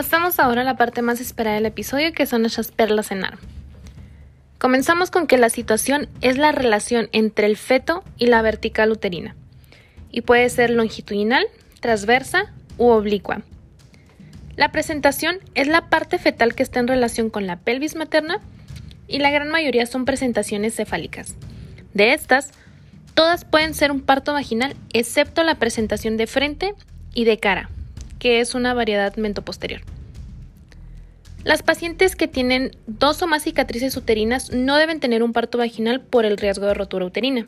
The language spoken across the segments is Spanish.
Pasamos ahora a la parte más esperada del episodio, que son nuestras perlas en arma. Comenzamos con que la situación es la relación entre el feto y la vertical uterina, y puede ser longitudinal, transversa u oblicua. La presentación es la parte fetal que está en relación con la pelvis materna y la gran mayoría son presentaciones cefálicas. De estas, todas pueden ser un parto vaginal excepto la presentación de frente y de cara, que es una variedad mentoposterior. Las pacientes que tienen dos o más cicatrices uterinas no deben tener un parto vaginal por el riesgo de rotura uterina.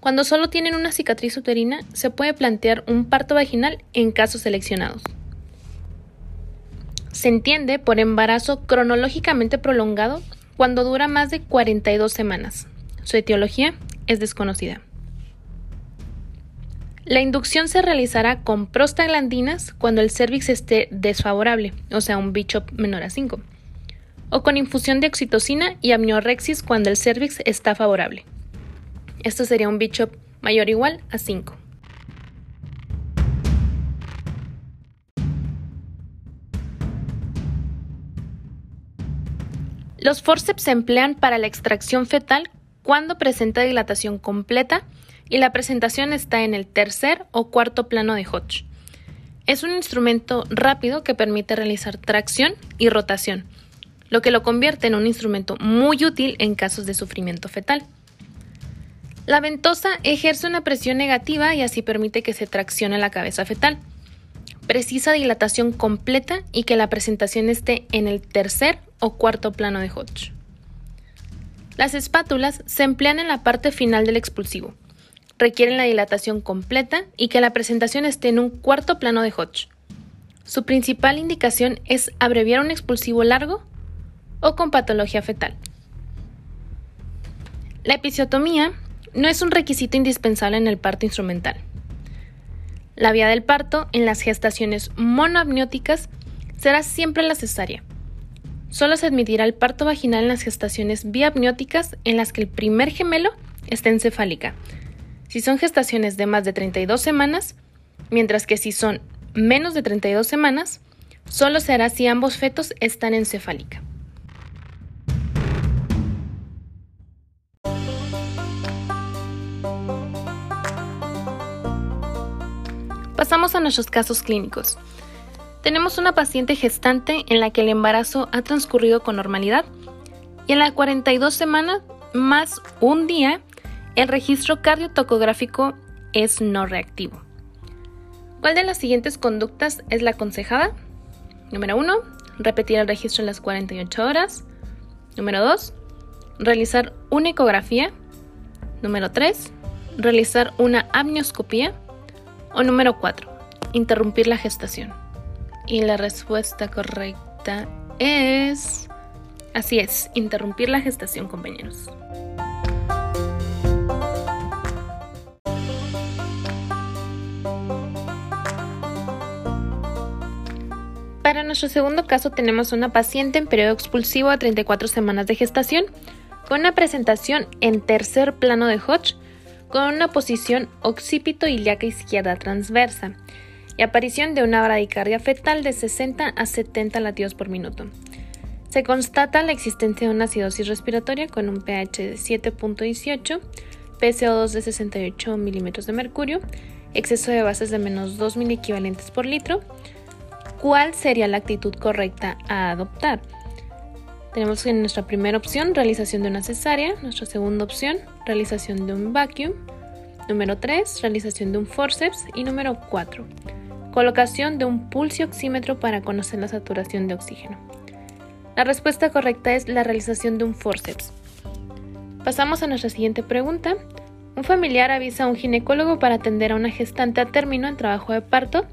Cuando solo tienen una cicatriz uterina, se puede plantear un parto vaginal en casos seleccionados. Se entiende por embarazo cronológicamente prolongado cuando dura más de 42 semanas. Su etiología es desconocida. La inducción se realizará con prostaglandinas cuando el cervix esté desfavorable, o sea, un bicho menor a 5, o con infusión de oxitocina y amniorexis cuando el cervix está favorable. Esto sería un bicho mayor o igual a 5. Los forceps se emplean para la extracción fetal cuando presenta dilatación completa y la presentación está en el tercer o cuarto plano de Hodge. Es un instrumento rápido que permite realizar tracción y rotación, lo que lo convierte en un instrumento muy útil en casos de sufrimiento fetal. La ventosa ejerce una presión negativa y así permite que se traccione la cabeza fetal. Precisa dilatación completa y que la presentación esté en el tercer o cuarto plano de Hodge. Las espátulas se emplean en la parte final del expulsivo, requieren la dilatación completa y que la presentación esté en un cuarto plano de Hodge. Su principal indicación es abreviar un expulsivo largo o con patología fetal. La episiotomía no es un requisito indispensable en el parto instrumental. La vía del parto en las gestaciones monoamnióticas será siempre la cesárea. Solo se admitirá el parto vaginal en las gestaciones biapnióticas en las que el primer gemelo está encefálica, si son gestaciones de más de 32 semanas, mientras que si son menos de 32 semanas, solo se hará si ambos fetos están en cefálica. Pasamos a nuestros casos clínicos. Tenemos una paciente gestante en la que el embarazo ha transcurrido con normalidad y en la 42 semanas más un día el registro cardiotocográfico es no reactivo. ¿Cuál de las siguientes conductas es la aconsejada? Número 1. Repetir el registro en las 48 horas. Número 2. Realizar una ecografía. Número 3. Realizar una amnioscopía. O número 4. Interrumpir la gestación. Y la respuesta correcta es... Así es, interrumpir la gestación, compañeros. Para nuestro segundo caso tenemos una paciente en periodo expulsivo a 34 semanas de gestación con una presentación en tercer plano de Hodge con una posición occipito ilíaca izquierda transversa y aparición de una bradicardia fetal de 60 a 70 latidos por minuto. Se constata la existencia de una acidosis respiratoria con un pH de 7.18, PCO2 de 68 milímetros de mercurio, exceso de bases de menos 2 equivalentes por litro, ¿Cuál sería la actitud correcta a adoptar? Tenemos en nuestra primera opción realización de una cesárea, nuestra segunda opción realización de un vacuum, número 3 realización de un forceps y número 4 colocación de un pulso oxímetro para conocer la saturación de oxígeno. La respuesta correcta es la realización de un forceps. Pasamos a nuestra siguiente pregunta. Un familiar avisa a un ginecólogo para atender a una gestante a término en trabajo de parto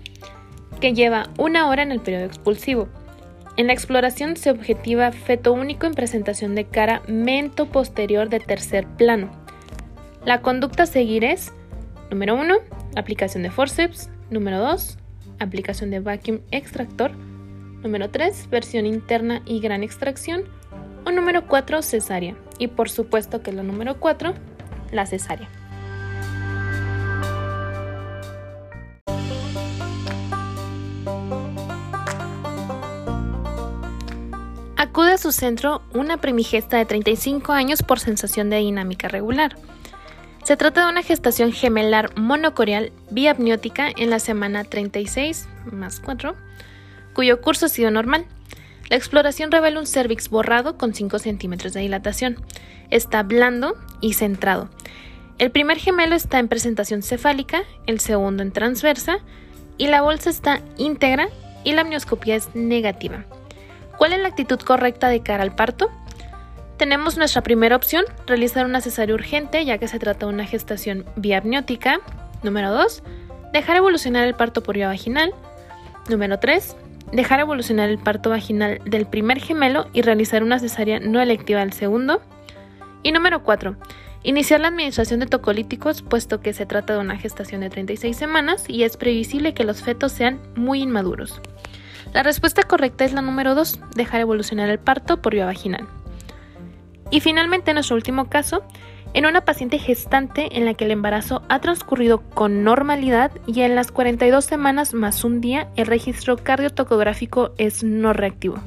que lleva una hora en el periodo expulsivo. En la exploración se objetiva feto único en presentación de cara mento posterior de tercer plano. La conducta a seguir es, número 1, aplicación de forceps, número 2, aplicación de vacuum extractor, número 3, versión interna y gran extracción, o número 4, cesárea. Y por supuesto que la número 4, la cesárea. Acude a su centro una primigesta de 35 años por sensación de dinámica regular. Se trata de una gestación gemelar monocoreal biapniótica en la semana 36 más 4, cuyo curso ha sido normal. La exploración revela un cervix borrado con 5 centímetros de dilatación. Está blando y centrado. El primer gemelo está en presentación cefálica, el segundo en transversa, y la bolsa está íntegra y la amnioscopía es negativa. ¿Cuál es la actitud correcta de cara al parto? Tenemos nuestra primera opción, realizar una cesárea urgente ya que se trata de una gestación biapniótica. Número 2, dejar evolucionar el parto por vía vaginal. Número 3, dejar evolucionar el parto vaginal del primer gemelo y realizar una cesárea no electiva del segundo. Y número 4, iniciar la administración de tocolíticos puesto que se trata de una gestación de 36 semanas y es previsible que los fetos sean muy inmaduros. La respuesta correcta es la número 2, dejar evolucionar el parto por vía vaginal. Y finalmente, nuestro último caso, en una paciente gestante en la que el embarazo ha transcurrido con normalidad y en las 42 semanas más un día el registro cardiotocográfico es no reactivo.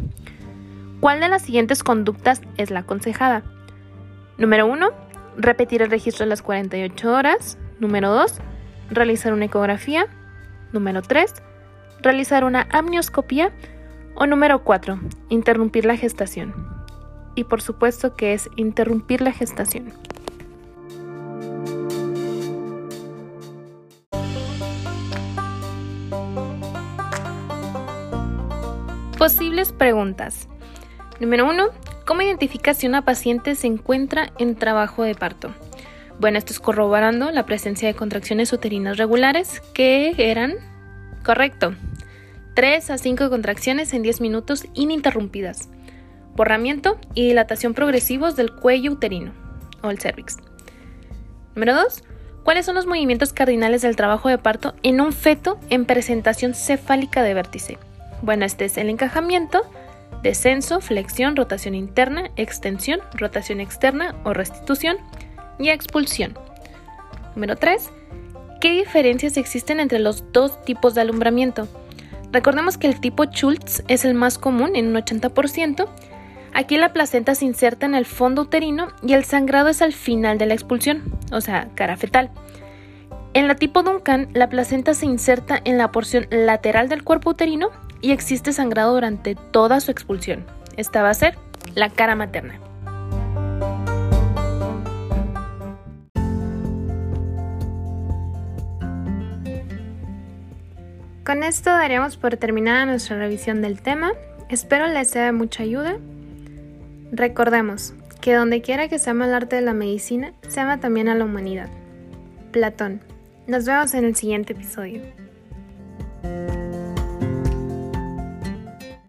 ¿Cuál de las siguientes conductas es la aconsejada? Número 1. Repetir el registro a las 48 horas. Número 2. Realizar una ecografía. Número 3 realizar una amnioscopía o número 4, interrumpir la gestación. Y por supuesto que es interrumpir la gestación. Posibles preguntas. Número 1. ¿Cómo identifica si una paciente se encuentra en trabajo de parto? Bueno, esto es corroborando la presencia de contracciones uterinas regulares que eran correcto, 3 a 5 contracciones en 10 minutos ininterrumpidas. Borramiento y dilatación progresivos del cuello uterino o el cervix. Número 2. ¿Cuáles son los movimientos cardinales del trabajo de parto en un feto en presentación cefálica de vértice? Bueno, este es el encajamiento, descenso, flexión, rotación interna, extensión, rotación externa o restitución y expulsión. Número 3. ¿Qué diferencias existen entre los dos tipos de alumbramiento? Recordemos que el tipo Schultz es el más común en un 80%. Aquí la placenta se inserta en el fondo uterino y el sangrado es al final de la expulsión, o sea, cara fetal. En la tipo Duncan, la placenta se inserta en la porción lateral del cuerpo uterino y existe sangrado durante toda su expulsión. Esta va a ser la cara materna. Con esto daríamos por terminada nuestra revisión del tema. Espero les sea de mucha ayuda. Recordemos que donde quiera que se ama el arte de la medicina, se ama también a la humanidad. Platón. Nos vemos en el siguiente episodio.